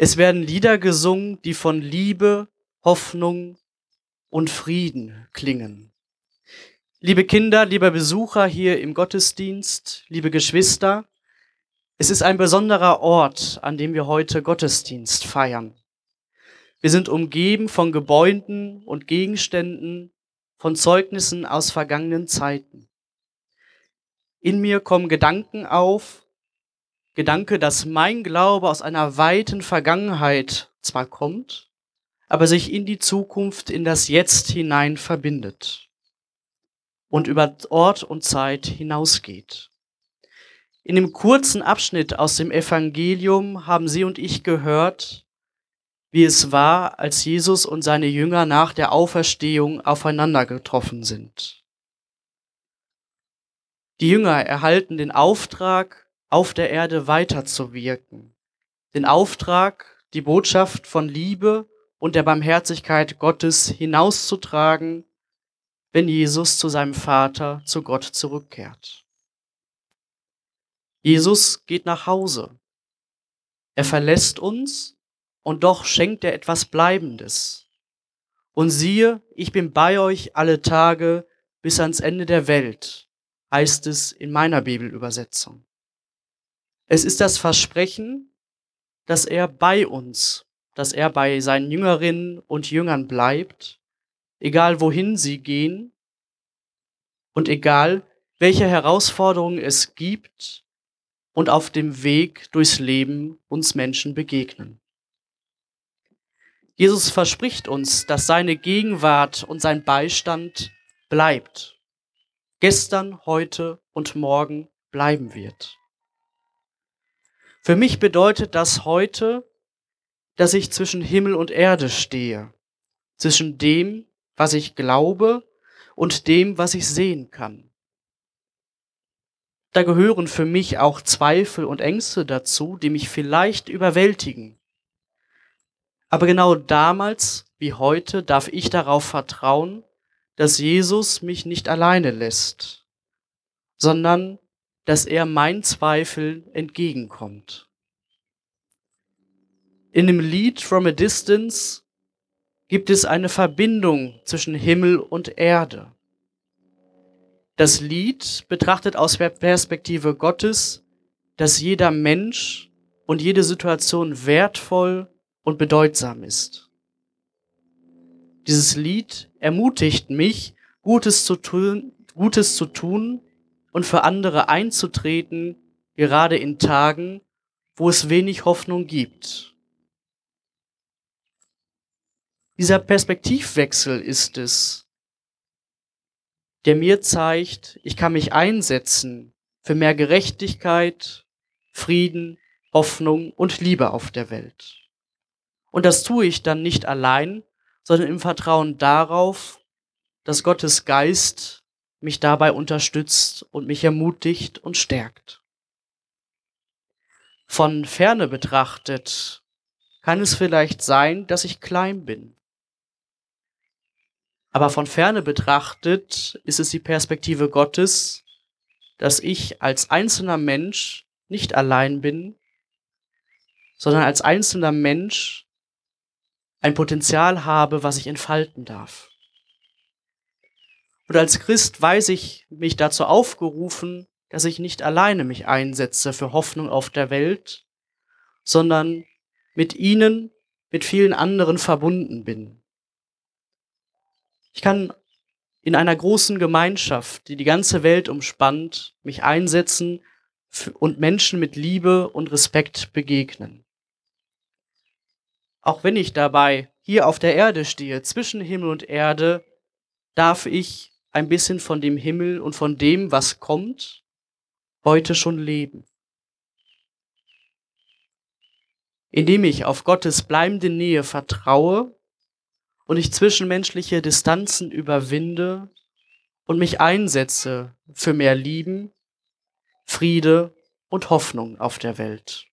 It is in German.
Es werden Lieder gesungen, die von Liebe, Hoffnung und Frieden klingen. Liebe Kinder, lieber Besucher hier im Gottesdienst, liebe Geschwister, es ist ein besonderer Ort, an dem wir heute Gottesdienst feiern. Wir sind umgeben von Gebäuden und Gegenständen, von Zeugnissen aus vergangenen Zeiten. In mir kommen Gedanken auf, Gedanke, dass mein Glaube aus einer weiten Vergangenheit zwar kommt, aber sich in die Zukunft, in das Jetzt hinein verbindet und über Ort und Zeit hinausgeht. In dem kurzen Abschnitt aus dem Evangelium haben Sie und ich gehört, wie es war, als Jesus und seine Jünger nach der Auferstehung aufeinander getroffen sind. Die Jünger erhalten den Auftrag, auf der Erde weiterzuwirken, den Auftrag, die Botschaft von Liebe und der Barmherzigkeit Gottes hinauszutragen, wenn Jesus zu seinem Vater, zu Gott zurückkehrt. Jesus geht nach Hause. Er verlässt uns und doch schenkt er etwas Bleibendes. Und siehe, ich bin bei euch alle Tage bis ans Ende der Welt, heißt es in meiner Bibelübersetzung. Es ist das Versprechen, dass er bei uns, dass er bei seinen Jüngerinnen und Jüngern bleibt, egal wohin sie gehen und egal welche Herausforderungen es gibt und auf dem Weg durchs Leben uns Menschen begegnen. Jesus verspricht uns, dass seine Gegenwart und sein Beistand bleibt. Gestern, heute und morgen bleiben wird. Für mich bedeutet das heute, dass ich zwischen Himmel und Erde stehe, zwischen dem, was ich glaube und dem, was ich sehen kann. Da gehören für mich auch Zweifel und Ängste dazu, die mich vielleicht überwältigen. Aber genau damals wie heute darf ich darauf vertrauen, dass Jesus mich nicht alleine lässt, sondern dass er meinen Zweifeln entgegenkommt. In dem Lied From a Distance gibt es eine Verbindung zwischen Himmel und Erde. Das Lied betrachtet aus der Perspektive Gottes, dass jeder Mensch und jede Situation wertvoll und bedeutsam ist. Dieses Lied ermutigt mich, Gutes zu tun, Gutes zu tun und für andere einzutreten, gerade in Tagen, wo es wenig Hoffnung gibt. Dieser Perspektivwechsel ist es, der mir zeigt, ich kann mich einsetzen für mehr Gerechtigkeit, Frieden, Hoffnung und Liebe auf der Welt. Und das tue ich dann nicht allein, sondern im Vertrauen darauf, dass Gottes Geist mich dabei unterstützt und mich ermutigt und stärkt. Von ferne betrachtet kann es vielleicht sein, dass ich klein bin. Aber von ferne betrachtet ist es die Perspektive Gottes, dass ich als einzelner Mensch nicht allein bin, sondern als einzelner Mensch ein Potenzial habe, was ich entfalten darf. Und als Christ weiß ich mich dazu aufgerufen, dass ich nicht alleine mich einsetze für Hoffnung auf der Welt, sondern mit ihnen, mit vielen anderen verbunden bin. Ich kann in einer großen Gemeinschaft, die die ganze Welt umspannt, mich einsetzen und Menschen mit Liebe und Respekt begegnen. Auch wenn ich dabei hier auf der Erde stehe, zwischen Himmel und Erde, darf ich ein bisschen von dem Himmel und von dem, was kommt, heute schon leben. Indem ich auf Gottes bleibende Nähe vertraue und ich zwischenmenschliche Distanzen überwinde und mich einsetze für mehr Lieben, Friede und Hoffnung auf der Welt.